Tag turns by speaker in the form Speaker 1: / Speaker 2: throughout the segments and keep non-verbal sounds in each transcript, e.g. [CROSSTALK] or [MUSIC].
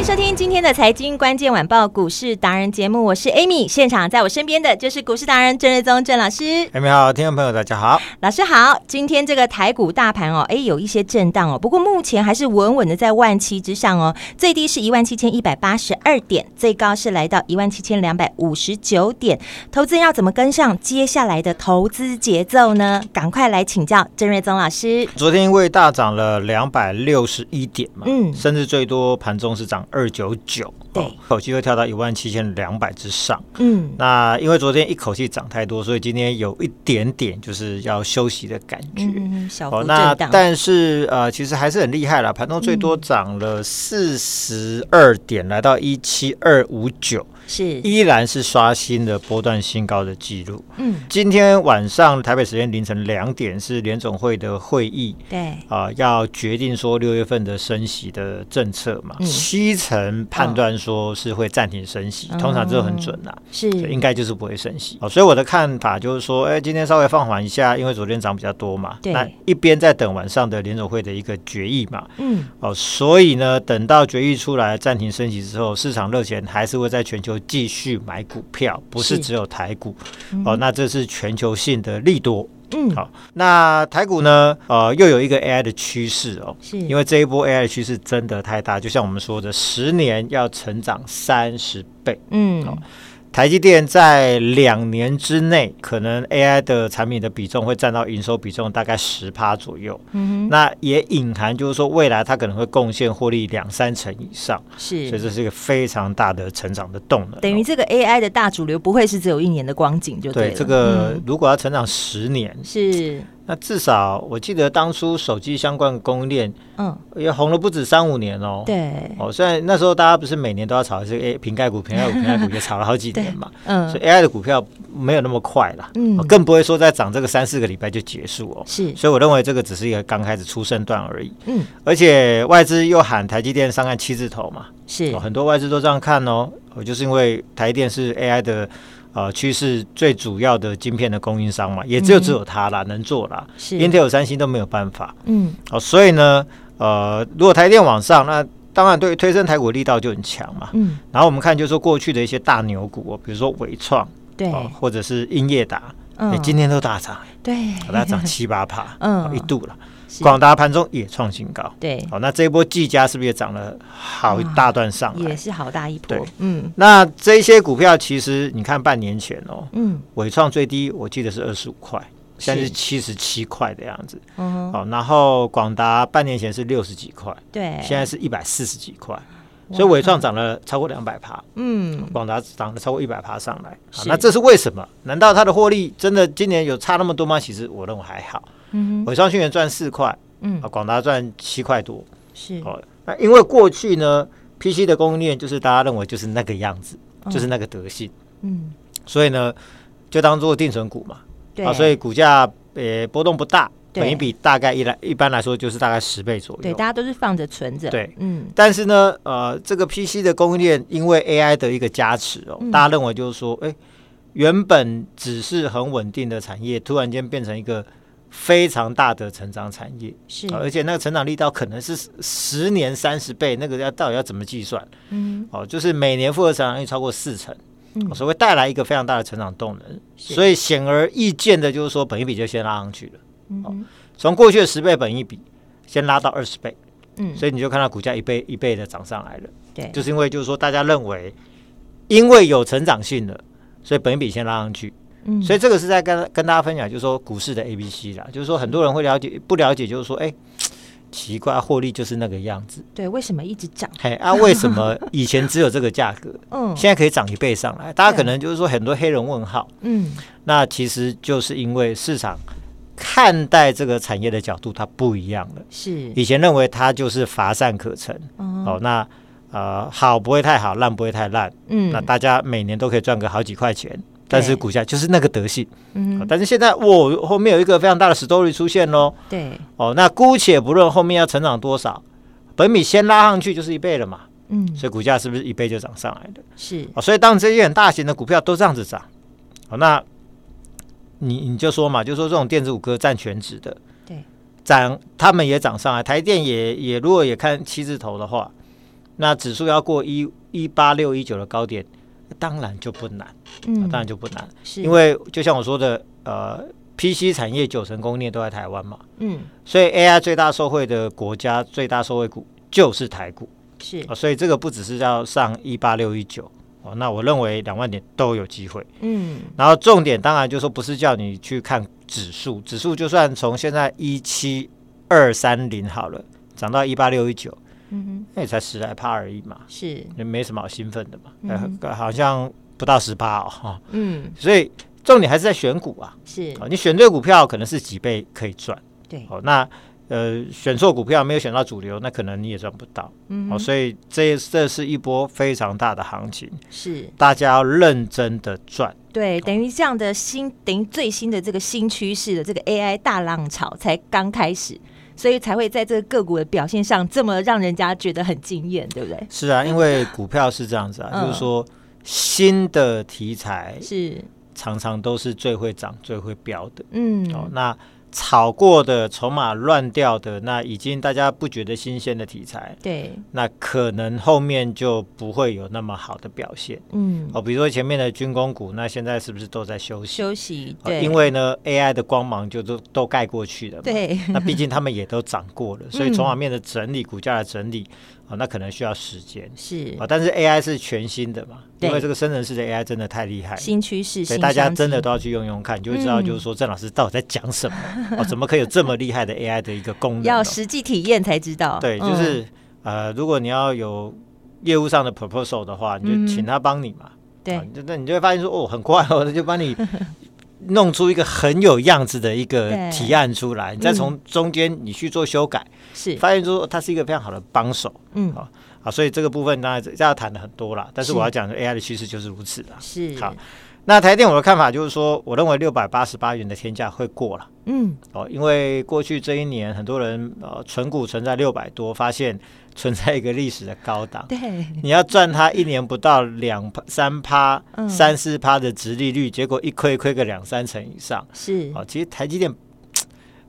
Speaker 1: 迎收听今天的财经关键晚报股市达人节目，我是 Amy，现场在我身边的就是股市达人郑瑞宗郑老师。
Speaker 2: Amy 好，听众朋友大家好，
Speaker 1: 老师好。今天这个台股大盘哦，哎，有一些震荡哦，不过目前还是稳稳的在万七之上哦，最低是一万七千一百八十二点，最高是来到一万七千两百五十九点。投资人要怎么跟上接下来的投资节奏呢？赶快来请教郑瑞宗老师。
Speaker 2: 昨天因为大涨了两百六十一点嘛，嗯，甚至最多盘中是涨。二九九，对，口气会跳到一万七千两百之上。嗯，那因为昨天一口气涨太多，所以今天有一点点就是要休息的感觉。
Speaker 1: 嗯，小
Speaker 2: 幅震荡。那但是呃，其实还是很厉害了，盘中最多涨了四十二点，来到一七二五九。是，依然是刷新了波段新高的记录。嗯，今天晚上台北时间凌晨两点是联总会的会议，对啊、呃，要决定说六月份的升息的政策嘛。嗯、七成判断说是会暂停升息，哦、通常这很准啦，是应该就是不会升息。哦，所以我的看法就是说，哎，今天稍微放缓一下，因为昨天涨比较多嘛。对，那一边在等晚上的联总会的一个决议嘛。嗯，哦，所以呢，等到决议出来暂停升息之后，市场热钱还是会在全球。继续买股票，不是只有台股、嗯、哦，那这是全球性的利多。嗯，好，那台股呢？呃，又有一个 AI 的趋势哦，是因为这一波 AI 的趋势真的太大，就像我们说的，十年要成长三十倍。嗯，好。台积电在两年之内，可能 AI 的产品的比重会占到营收比重大概十趴左右。嗯哼，那也隐含就是说，未来它可能会贡献获利两三成以上。是，所以这是一个非常大的成长的动能。
Speaker 1: 等于这个 AI 的大主流不会是只有一年的光景，就对，
Speaker 2: 对这个如果要成长十年，嗯、是。那至少我记得当初手机相关供应链，嗯，也红了不止三五年哦。对，哦，虽然那时候大家不是每年都要炒这个 A 瓶盖股、瓶盖股、[LAUGHS] 瓶盖股，也炒了好几年嘛。[LAUGHS] 嗯，所以 AI 的股票没有那么快了，嗯，更不会说再涨这个三四个礼拜就结束哦。是，所以我认为这个只是一个刚开始出生段而已。嗯，而且外资又喊台积电上岸七字头嘛，是，很多外资都这样看哦。我就是因为台积电是 AI 的。呃，趋势最主要的晶片的供应商嘛，也只有只有它啦，嗯、能做啦。是，Intel、三星都没有办法。嗯，哦，所以呢，呃，如果台电往上，那当然对推升台股力道就很强嘛。嗯，然后我们看，就是说过去的一些大牛股，比如说伟创，对、呃，或者是英业达，嗯、欸，今天都大涨，对，大涨七八趴，[LAUGHS] 嗯，一度了。广达盘中也创新高，对，好，那这一波技嘉是不是也涨了好一大段上来？
Speaker 1: 也是好大一波，
Speaker 2: 对，嗯，那这些股票其实你看半年前哦，嗯，伟创最低我记得是二十五块，现在是七十七块的样子，嗯，好，然后广达半年前是六十几块，对，现在是一百四十几块，所以伟创涨了超过两百趴，嗯，广达涨了超过一百趴上来，好，那这是为什么？难道它的获利真的今年有差那么多吗？其实我认为还好。嗯，伟创去年赚四块，嗯，啊，广达赚七块多，是。哦。那因为过去呢，PC 的供应链就是大家认为就是那个样子，哦、就是那个德性，嗯，所以呢，就当做定存股嘛，对，啊，所以股价呃波动不大，本一比大概一来一般来说就是大概十倍左右，
Speaker 1: 对，大家都是放着存着，
Speaker 2: 对，嗯。但是呢，呃，这个 PC 的供应链因为 AI 的一个加持哦，嗯、大家认为就是说，哎，原本只是很稳定的产业，突然间变成一个。非常大的成长产业是，而且那个成长力道可能是十年三十倍，那个要到底要怎么计算？嗯，哦，就是每年复合成长率超过四成，嗯，所以会带来一个非常大的成长动能。所以显而易见的就是说，本一比就先拉上去了。嗯，从过去的十倍本一比先拉到二十倍，嗯，所以你就看到股价一倍一倍的涨上来了。对，就是因为就是说大家认为，因为有成长性的，所以本一比先拉上去。嗯，所以这个是在跟跟大家分享，就是说股市的 A B C 啦，就是说很多人会了解不了解，就是说，哎，奇怪，获利就是那个样子。
Speaker 3: 对，为什么一直涨？
Speaker 2: 嘿 [LAUGHS] 啊，为什么以前只有这个价格，[LAUGHS] 嗯，现在可以涨一倍上来？大家可能就是说很多黑人问号，嗯，那其实就是因为市场看待这个产业的角度它不一样了。是，以前认为它就是乏善可陈，嗯、哦，那呃好不会太好，烂不会太烂，嗯，那大家每年都可以赚个好几块钱。但是股价就是那个德性，嗯，但是现在我后面有一个非常大的 story 出现喽，对，哦，那姑且不论后面要成长多少，本米先拉上去就是一倍了嘛，嗯，所以股价是不是一倍就涨上来的？是，哦，所以当这些很大型的股票都这样子涨，哦，那你你就说嘛，就说这种电子五哥占全值的，对，涨他们也涨上来，台电也也如果也看七字头的话，那指数要过一一八六一九的高点。当然就不难，嗯，当然就不难，是。因为就像我说的，呃，PC 产业九成供应链都在台湾嘛，嗯，所以 AI 最大受惠的国家，最大受惠股就是台股，是，所以这个不只是要上一八六一九哦，那我认为两万点都有机会，嗯，然后重点当然就是说不是叫你去看指数，指数就算从现在一七二三零好了，涨到一八六一九。嗯哼，那也才十来趴而已嘛，是也没什么好兴奋的嘛，嗯、好像不到十趴哦，哈，嗯，所以重点还是在选股啊，是，你选对股票可能是几倍可以赚，对，哦，那呃选错股票没有选到主流，那可能你也赚不到，嗯，哦，所以这这是一波非常大的行情，是大家要认真的赚，
Speaker 3: 对，等于这样的新，等于最新的这个新趋势的这个 AI 大浪潮才刚开始。所以才会在这个个股的表现上这么让人家觉得很惊艳，对不对？
Speaker 2: 是啊，因为股票是这样子啊，[LAUGHS] 嗯、就是说新的题材是常常都是最会涨、最会飙的。嗯，哦，那。炒过的筹码乱掉的，那已经大家不觉得新鲜的题材，对，那可能后面就不会有那么好的表现。嗯，哦，比如说前面的军工股，那现在是不是都在休息？
Speaker 3: 休息，对，
Speaker 2: 哦，因为呢，AI 的光芒就都都盖过去了嘛。对，那毕竟他们也都涨过了，所以筹码面的整理、股价的整理。哦，那可能需要时间，是啊，但是 AI 是全新的嘛，因为这个生成式的 AI 真的太厉害，
Speaker 3: 新趋势，
Speaker 2: 所以大家真的都要去用用看，你就会知道，就是说郑老师到底在讲什么，哦，怎么可以有这么厉害的 AI 的一个功能？
Speaker 3: 要实际体验才知道。
Speaker 2: 对，就是呃，如果你要有业务上的 proposal 的话，你就请他帮你嘛，对，那你就会发现说，哦，很快哦，他就帮你。弄出一个很有样子的一个提案出来，你再从中间你去做修改，是。发现说它是一个非常好的帮手，嗯，好，好，所以这个部分当然要谈的很多了，但是我要讲的 AI 的趋势就是如此的，是。好。那台电我的看法就是说，我认为六百八十八元的天价会过了，嗯，哦，因为过去这一年很多人呃存股存在六百多，发现。存在一个历史的高档，对，你要赚它一年不到两三趴、三四趴的殖利率，结果一亏亏个两三成以上，是哦。其实台积电，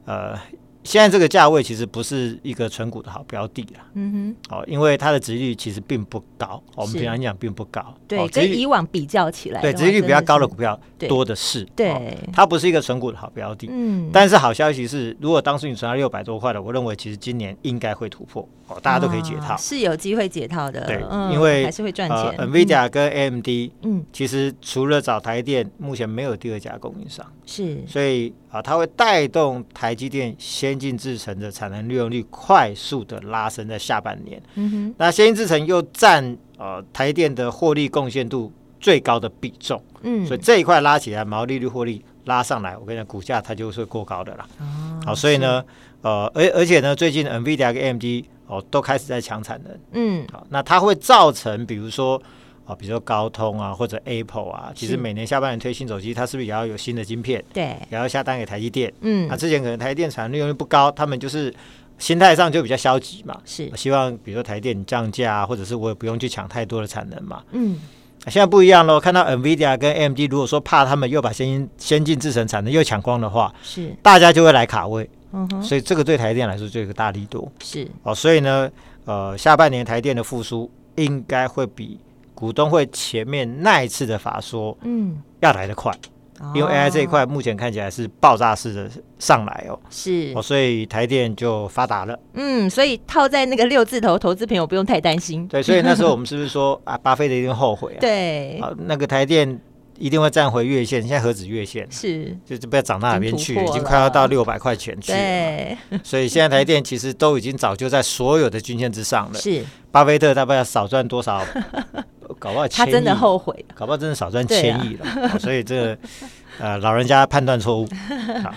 Speaker 2: 呃。现在这个价位其实不是一个存股的好标的啦，嗯哼，哦，因为它的殖利率其实并不高，我们平常讲并不高，
Speaker 3: 对，跟以往比较起来，
Speaker 2: 对，殖利率比较高的股票多的是，对，它不是一个存股的好标的，嗯，但是好消息是，如果当时你存到六百多块的，我认为其实今年应该会突破，哦，大家都可以解套，
Speaker 3: 是有机会解套的，
Speaker 2: 对，因为
Speaker 3: 还是会赚钱
Speaker 2: ，NVIDIA 跟 AMD，嗯，其实除了找台电，目前没有第二家供应商，是，所以。啊，它会带动台积电先进制程的产能利用率快速的拉升，在下半年。嗯哼，那先进制程又占呃台电的获利贡献度最高的比重。嗯，所以这一块拉起来，毛利率获利拉上来，我跟你讲，股价它就是会过高的啦。哦，好，所以呢，呃，而而且呢，最近 NVIDIA 跟 AMD 哦都开始在抢产能。嗯，好，那它会造成，比如说。啊，比如说高通啊，或者 Apple 啊，其实每年下半年推新手机，它是不是也要有新的晶片？对，也要下单给台积电。嗯，那之前可能台积电产能利用率不高，他们就是心态上就比较消极嘛。是，希望比如说台积电降价啊，或者是我也不用去抢太多的产能嘛。嗯，现在不一样喽，看到 NVIDIA 跟 AMD 如果说怕他们又把先进先进制程产能又抢光的话，是，大家就会来卡位。嗯哼，所以这个对台积电来说就有一个大力度。是，哦，所以呢，呃，下半年台积电的复苏应该会比。股东会前面那一次的法说，嗯，要来得快，哦、因为 AI 这一块目前看起来是爆炸式的上来哦，是。哦，所以台电就发达了，
Speaker 3: 嗯，所以套在那个六字头投资朋友不用太担心，
Speaker 2: 对，所以那时候我们 [LAUGHS] 是不是说啊，巴菲特一定后悔啊？
Speaker 3: 对，
Speaker 2: 啊，那个台电一定会站回月线，现在何止月线，
Speaker 3: 是。
Speaker 2: 就就不要涨到哪边去，已经快要到六百块钱去了。
Speaker 3: 对，
Speaker 2: 所以现在台电其实都已经早就在所有的均线之上了。[LAUGHS]
Speaker 3: 是，
Speaker 2: 巴菲特大概要少赚多少？[LAUGHS] 搞不好，
Speaker 3: 他真的后悔，
Speaker 2: 搞不好真的少赚千亿了。啊哦、所以这个呃，老人家判断错误。好，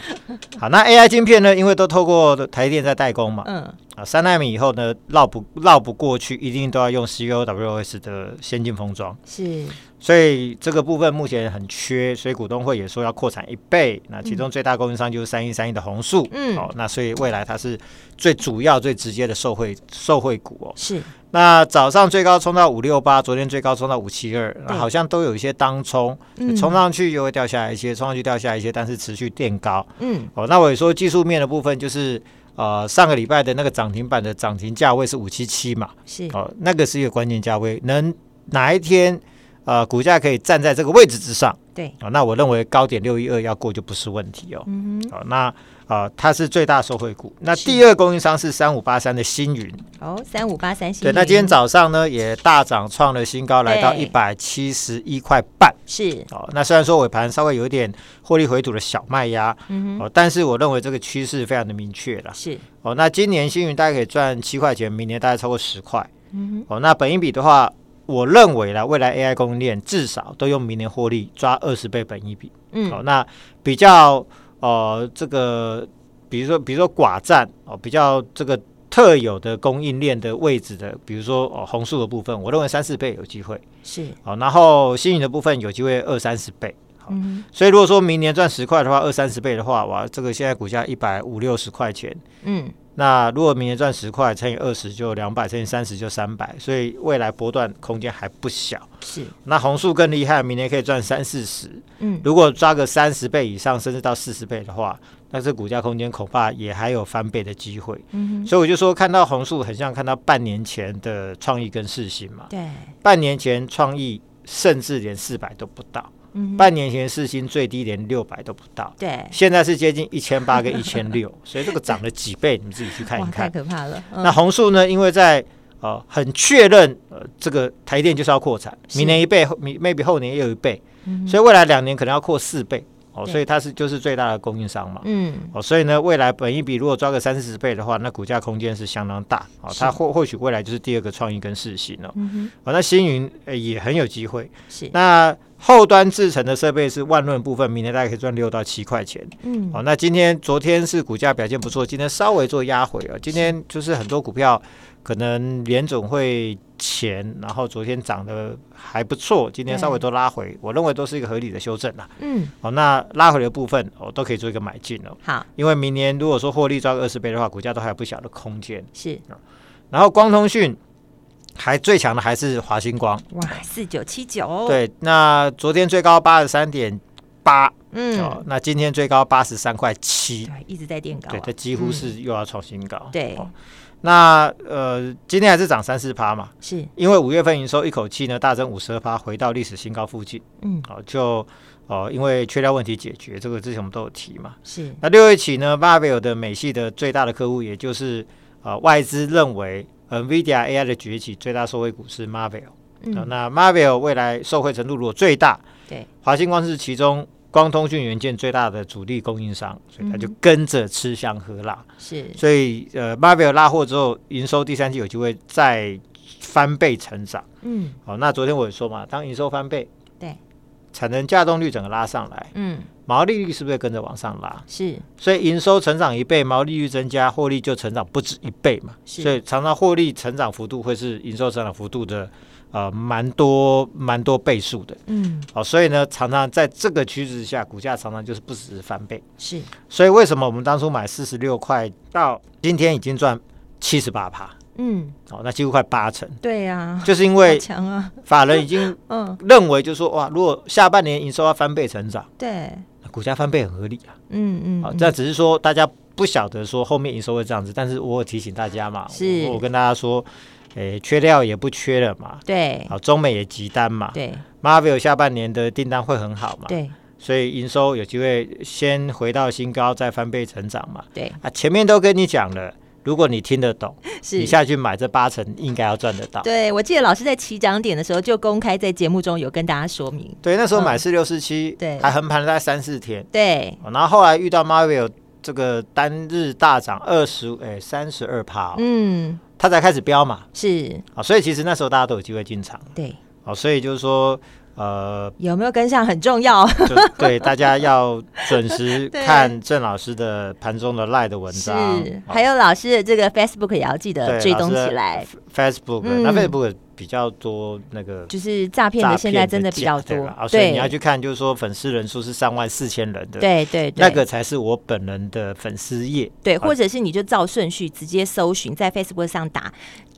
Speaker 2: 好，那 AI 晶片呢？因为都透过台电在代工嘛。嗯。啊，三纳米以后呢，绕不绕不过去，一定都要用 CoWoS 的先进封装。是。所以这个部分目前很缺，所以股东会也说要扩产一倍。那其中最大供应商就是三一三一的红树。嗯。哦，那所以未来它是最主要、最直接的受惠受惠股哦。是。那早上最高冲到五六八，昨天最高冲到五七二，好像都有一些当冲，冲上去又会掉下来一些，冲上去掉下来一些，但是持续垫高。嗯，哦，那我也说技术面的部分就是，呃，上个礼拜的那个涨停板的涨停价位是五七七嘛，是。哦，那个是一个关键价位，能哪一天呃股价可以站在这个位置之上？对，哦，那我认为高点六一二要过就不是问题哦。嗯哼，哦，那。啊、呃，它是最大受惠股。那第二供应商是三五八三的星云。哦，三五八三星云。对，那今天早上呢也大涨，创了新高，来到一百七十一块半。是。哦，那虽然说尾盘稍微有一点获利回吐的小卖压，嗯哼，哦，但是我认为这个趋势非常的明确了。是。哦，那今年星云大概可以赚七块钱，明年大概超过十块。嗯哼。哦，那本一比的话，我认为呢，未来 AI 供应链至少都用明年获利抓二十倍本一比。嗯。哦，那比较。哦、呃，这个比如说，比如说寡占哦，比较这个特有的供应链的位置的，比如说哦，红树的部分，我认为三四倍有机会是哦，然后星云的部分有机会二三十倍，好、嗯，所以如果说明年赚十块的话，二三十倍的话，哇，这个现在股价一百五六十块钱，嗯。那如果明年赚十块乘以二十就两百，乘以三十就三百，所以未来波段空间还不小。是，那红树更厉害，明年可以赚三四十。嗯，如果抓个三十倍以上，甚至到四十倍的话，那这股价空间恐怕也还有翻倍的机会。嗯，所以我就说，看到红树很像看到半年前的创意跟世芯嘛。对，半年前创意甚至连四百都不到。半年前世芯最低连六百都不到，对，现在是接近一千八跟一千六，[LAUGHS] 所以这个涨了几倍，你们自己去看一看，太可怕了。嗯、那红树呢？因为在呃很确认呃这个台电就是要扩产，明年一倍，明 maybe 后年又一倍，嗯、所以未来两年可能要扩四倍。哦，所以它是就是最大的供应商嘛。嗯。哦，所以呢，未来本一比如果抓个三四十倍的话，那股价空间是相当大。哦，它或或许未来就是第二个创意跟世芯哦。嗯哼。哦，那星云呃也很有机会。是。那后端制成的设备是万润部分，明年大概可以赚六到七块钱。嗯。哦，那今天昨天是股价表现不错，今天稍微做压回啊。今天就是很多股票。可能联总会前，然后昨天涨得还不错，今天稍微都拉回，我认为都是一个合理的修正啦。嗯，好，那拉回的部分，我都可以做一个买进哦。好，因为明年如果说获利抓个二十倍的话，股价都还有不小的空间。是，然后光通讯还最强的还是华星光，哇，四九七九。对，那昨天最高八十三点八，嗯，哦，那今天最高八十三块七，对，一直在垫高，对，这几乎是又要创新高。对。那呃，今天还是涨三四趴嘛，是因为五月份营收一口气呢大增五十二趴，回到历史新高附近。嗯，好、哦，就哦、呃，因为缺料问题解决，这个之前我们都有提嘛。是。那六月起呢，Marvell 的美系的最大的客户，也就是呃外资认为 NVIDIA AI 的崛起最大受惠股是呃。那 Marvell 未来受惠程度如果最大，对，华星光是其中。光通讯元件最大的主力供应商，所以它就跟着吃香喝辣。是、嗯，所以呃，Marvell 拉货之后，营收第三季有机会再翻倍成长。嗯，好，那昨天我也说嘛，当营收翻倍，对，产能稼动率整个拉上来，嗯，毛利率是不是跟着往上拉？是，所以营收成长一倍，毛利率增加，获利就成长不止一倍嘛。所以常常获利成长幅度会是营收成长幅度的。呃，蛮多蛮多倍数的，嗯，好、哦，所以呢，常常在这个趋势之下，股价常常就是不止翻倍，是，所以为什么我们当初买四十六块到今天已经赚七十八趴，嗯，哦，那几乎快八成，对呀、啊，就是因为强啊，法人已经 [LAUGHS] 嗯。认为就是说哇，如果下半年营收要翻倍成长，对，股价翻倍很合理啊，嗯嗯，好、哦，这只是说大家不晓得说后面营收会这样子，但是我有提醒大家嘛，是。我，跟大家说。诶，缺料也不缺了嘛，对，好，中美也急单嘛，对，Marvell 下半年的订单会很好嘛，对，所以营收有机会先回到新高，再翻倍成长嘛，对，啊，前面都跟你讲了，如果你听得懂，
Speaker 3: 是
Speaker 2: 你下去买这八成，应该要赚得到。
Speaker 3: 对，我记得老师在起涨点的时候就公开在节目中有跟大家说明。
Speaker 2: 对，那时候买四六四七，
Speaker 3: 对，
Speaker 2: 还横盘了大概三四天。
Speaker 3: 对，
Speaker 2: 然后后来遇到 Marvell 这个单日大涨二十哎三十二趴，
Speaker 3: 嗯，
Speaker 2: 它才开始飙嘛。
Speaker 3: 是
Speaker 2: 啊，所以其实那时候大家都有机会进场。
Speaker 3: 对，
Speaker 2: 好，所以就是说。呃，
Speaker 3: 有没有跟上很重要，
Speaker 2: 就对大家要准时 [LAUGHS] 看郑老师的盘中的 Line 的文章，
Speaker 3: 是，还有老师的这个 Facebook 也要记得追踪起来。
Speaker 2: Facebook，那 Facebook 比较多那个，
Speaker 3: 就是诈骗的，现在真的比较多，
Speaker 2: 所以你要去看，就是说粉丝人数是三万四千人的，
Speaker 3: 对对，
Speaker 2: 那个才是我本人的粉丝页，
Speaker 3: 对，或者是你就照顺序直接搜寻，在 Facebook 上打。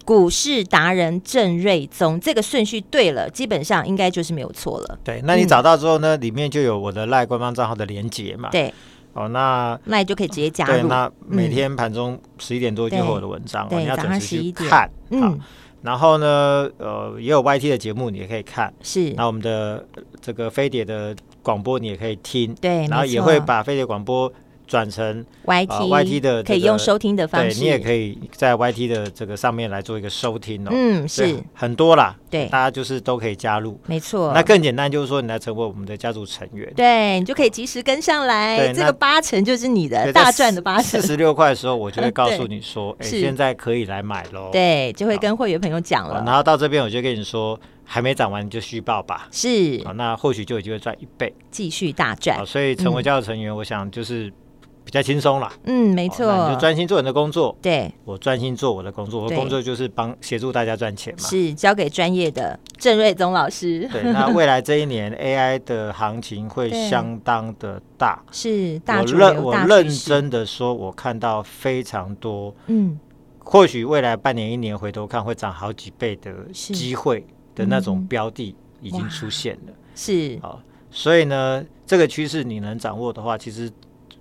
Speaker 3: 股市达人郑瑞宗，这个顺序对了，基本上应该就是没有错了。
Speaker 2: 对，那你找到之后呢，嗯、里面就有我的赖官方账号的连接嘛。
Speaker 3: 对，
Speaker 2: 哦，那
Speaker 3: 那你就可以直接加入。
Speaker 2: 对，那每天盘中十一点多就会有我的文章，
Speaker 3: 对，
Speaker 2: 你要准时
Speaker 3: 去
Speaker 2: 看。
Speaker 3: 嗯，
Speaker 2: 然后呢，呃，也有 YT 的节目，你也可以看。
Speaker 3: 是，
Speaker 2: 那我们的这个飞碟的广播，你也可以听。
Speaker 3: 对，
Speaker 2: 然后也会把飞碟广播。转成
Speaker 3: YT、呃、
Speaker 2: YT 的、这个、
Speaker 3: 可以用收听的方式，
Speaker 2: 你也可以在 YT 的这个上面来做一个收听哦。
Speaker 3: 嗯，是
Speaker 2: 很多啦，
Speaker 3: 对，
Speaker 2: 大家就是都可以加入，
Speaker 3: 没错。
Speaker 2: 那更简单就是说，你来成为我们的家族成员，
Speaker 3: 对，你就可以及时跟上来，这个八成就是你的大赚的八成。
Speaker 2: 四十六块的时候，我就会告诉你说，哎，现在可以来买喽。
Speaker 3: 对，就会跟会员朋友讲了。
Speaker 2: 然后到这边，我就跟你说，还没涨完你就续报吧。
Speaker 3: 是，
Speaker 2: 那或许就有机会赚一倍，
Speaker 3: 继续大赚。
Speaker 2: 所以成为家族成员，我想就是。比较轻松啦，
Speaker 3: 嗯，没错，
Speaker 2: 哦、你就专心做你的工作。
Speaker 3: 对，
Speaker 2: 我专心做我的工作，我的工作就是帮协助大家赚钱嘛。
Speaker 3: 是交给专业的郑瑞宗老师。
Speaker 2: 对，那未来这一年 AI 的行情会相当的大，[LAUGHS]
Speaker 3: 是大。
Speaker 2: 我认我认真的说，我看到非常多，嗯，或许未来半年一年回头看会涨好几倍的机会的那种标的已经出现了。
Speaker 3: 是
Speaker 2: 啊、哦，所以呢，这个趋势你能掌握的话，其实。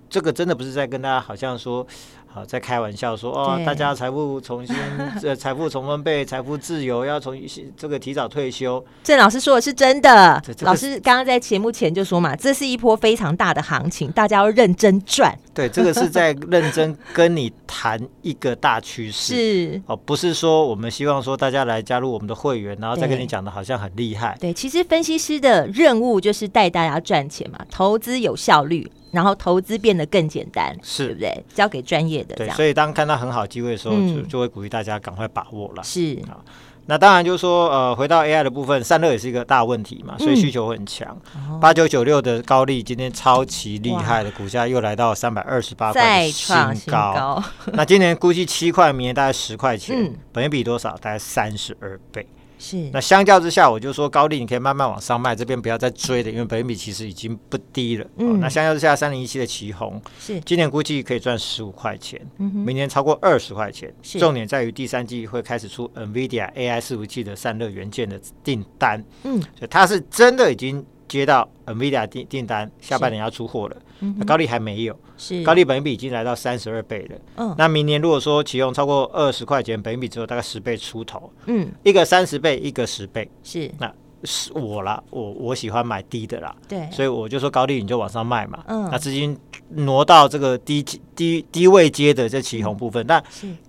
Speaker 2: 这个真的不是在跟大家好像说，好在开玩笑说哦，大家财富重新 [LAUGHS] 呃财富重分配，财富自由要从这个提早退休。
Speaker 3: 郑老师说的是真的，老师刚刚在节目前就说嘛，这是一波非常大的行情，大家要认真赚。
Speaker 2: 对，这个是在认真跟你谈一个大趋势，
Speaker 3: 是
Speaker 2: 哦，不是说我们希望说大家来加入我们的会员，然后再跟你讲的好像很厉害。
Speaker 3: 对，其实分析师的任务就是带大家赚钱嘛，投资有效率。然后投资变得更简单，是对不对？交给专业的，
Speaker 2: 对。所以当看到很好机会的时候，就就会鼓励大家赶快把握了。
Speaker 3: 是
Speaker 2: 啊，那当然就是说，呃，回到 AI 的部分，散热也是一个大问题嘛，所以需求很强。八九九六的高利今天超级厉害的股价又来到三百二十八块的新高。[LAUGHS] 那今年估计七块，明年大概十块钱，本益比多少？大概三十二倍。
Speaker 3: 是，
Speaker 2: 那相较之下，我就说高丽你可以慢慢往上卖，这边不要再追了，因为本益比其实已经不低了。嗯，那相较之下，三零一七的奇红是今年估计可以赚十五块钱，明年超过二十块钱。是，重点在于第三季会开始出 NVIDIA AI 伺服器的散热元件的订单。嗯，所以它是真的已经。接到 NVIDIA 订订单，下半年要出货了。那高利还没有，是。高利本益比已经来到三十二倍了。嗯，那明年如果说启用超过二十块钱，本益比只有大概十倍出头。嗯，一个三十倍，一个十倍。是。那。是我啦，我我喜欢买低的啦，对，所以我就说高利你就往上卖嘛，嗯，那资金挪到这个低低低位接的这旗红部分，但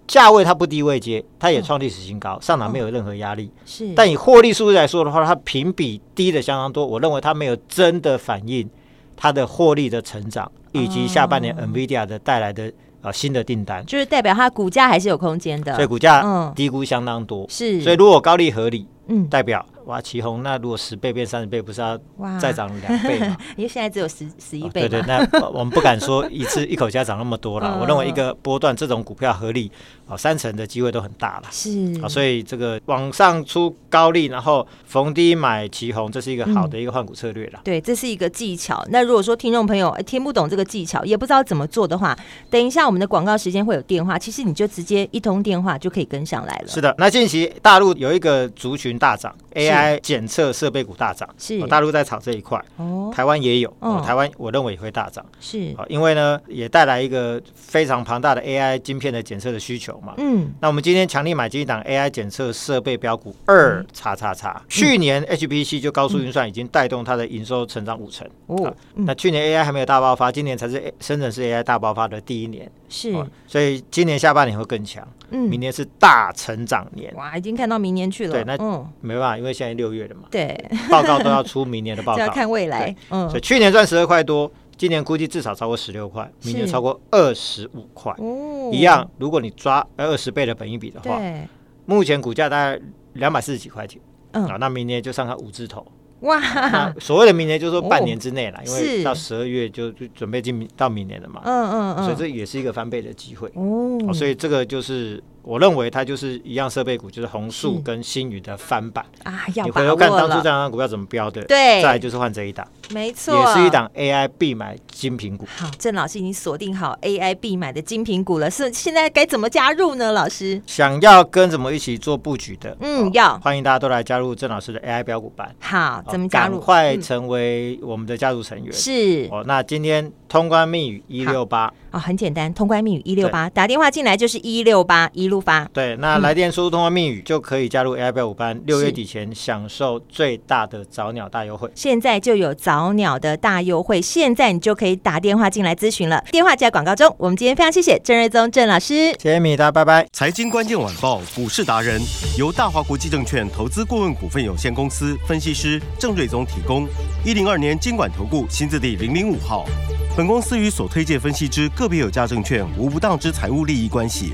Speaker 2: 价位它不低位接，它也创历史新高，上涨没有任何压力，是，但以获利数字来说的话，它评比低的相当多，我认为它没有真的反映它的获利的成长，以及下半年 NVIDIA 的带来的呃新的订单，就是代表它股价还是有空间的，所以股价低估相当多，是，所以如果高利合理，嗯，代表。哇，旗红，那如果十倍变三十倍，不是要再涨两倍吗？[LAUGHS]
Speaker 3: 因为现在只有十十一倍。
Speaker 2: 对对，那我们不敢说一次一口价涨那么多了。[LAUGHS] 我认为一个波段这种股票合理啊，三成的机会都很大了。是啊，所以这个往上出高利，然后逢低买旗红，这是一个好的一个换股策略了。
Speaker 3: 对，这是一个技巧。那如果说听众朋友听不懂这个技巧，也不知道怎么做的话，等一下我们的广告时间会有电话，其实你就直接一通电话就可以跟上来了。
Speaker 2: 是的，那近期大陆有一个族群大涨 AI。AI 检测设备股大涨，
Speaker 3: 是。
Speaker 2: 大陆在炒这一块，哦，台湾也有，哦，台湾我认为也会大涨，
Speaker 3: 是，
Speaker 2: 因为呢也带来一个非常庞大的 AI 晶片的检测的需求嘛，嗯，那我们今天强力买进一档 AI 检测设备标股二叉叉叉，去年 HPC 就高速运算已经带动它的营收成长五成，哦，那去年 AI 还没有大爆发，今年才是深圳市 AI 大爆发的第一年，
Speaker 3: 是，
Speaker 2: 所以今年下半年会更强，嗯，明年是大成长年，
Speaker 3: 哇，已经看到明年去了，
Speaker 2: 对，那没办法，因为现在六月了嘛，
Speaker 3: 对，[LAUGHS]
Speaker 2: 报告都要出明年的报告，[LAUGHS]
Speaker 3: 要看未来，
Speaker 2: 嗯，所以去年赚十二块多，今年估计至少超过十六块，明年超过二十五块，哦，一样，如果你抓二十倍的本益比的话，目前股价大概两百四十几块钱，嗯，啊，那明年就上看五字头。哇，所谓的明年就是说半年之内啦，因为到十二月就就准备进到明年了嘛，嗯嗯嗯，所以这也是一个翻倍的机会。哦，所以这个就是。我认为它就是一样设备股，就是红树跟新宇的翻版
Speaker 3: 啊。
Speaker 2: 你回头看当初这张股票怎么标的？
Speaker 3: 对，
Speaker 2: 再来就是换这一档，
Speaker 3: 没错，
Speaker 2: 也是一档 AI 必买精品股。
Speaker 3: 好，郑老师已经锁定好 AI 必买的精品股了，是现在该怎么加入呢？老师
Speaker 2: 想要跟怎么一起做布局的，
Speaker 3: 嗯，要
Speaker 2: 欢迎大家都来加入郑老师的 AI 标股班。
Speaker 3: 好，怎么加入？
Speaker 2: 快成为我们的家族成员。
Speaker 3: 是
Speaker 2: 哦，那今天通关密语一六八
Speaker 3: 哦，很简单，通关密语一六八，打电话进来就是一六八一路发。
Speaker 2: 对，那。来电输入通话密语就可以加入 AI 标五班，六月底前享受最大的早鸟大优惠。
Speaker 3: 现在就有早鸟的大优惠，现在你就可以打电话进来咨询了。电话就在广告中。我们今天非常谢谢郑瑞宗郑老师，
Speaker 2: 谢谢米达，拜拜。
Speaker 4: 财经关键晚报股市达人由大华国际证券投资顾问股份有限公司分析师郑瑞宗提供。一零二年经管投顾新字第零零五号。本公司与所推介分析之个别有价证券无不当之财务利益关系。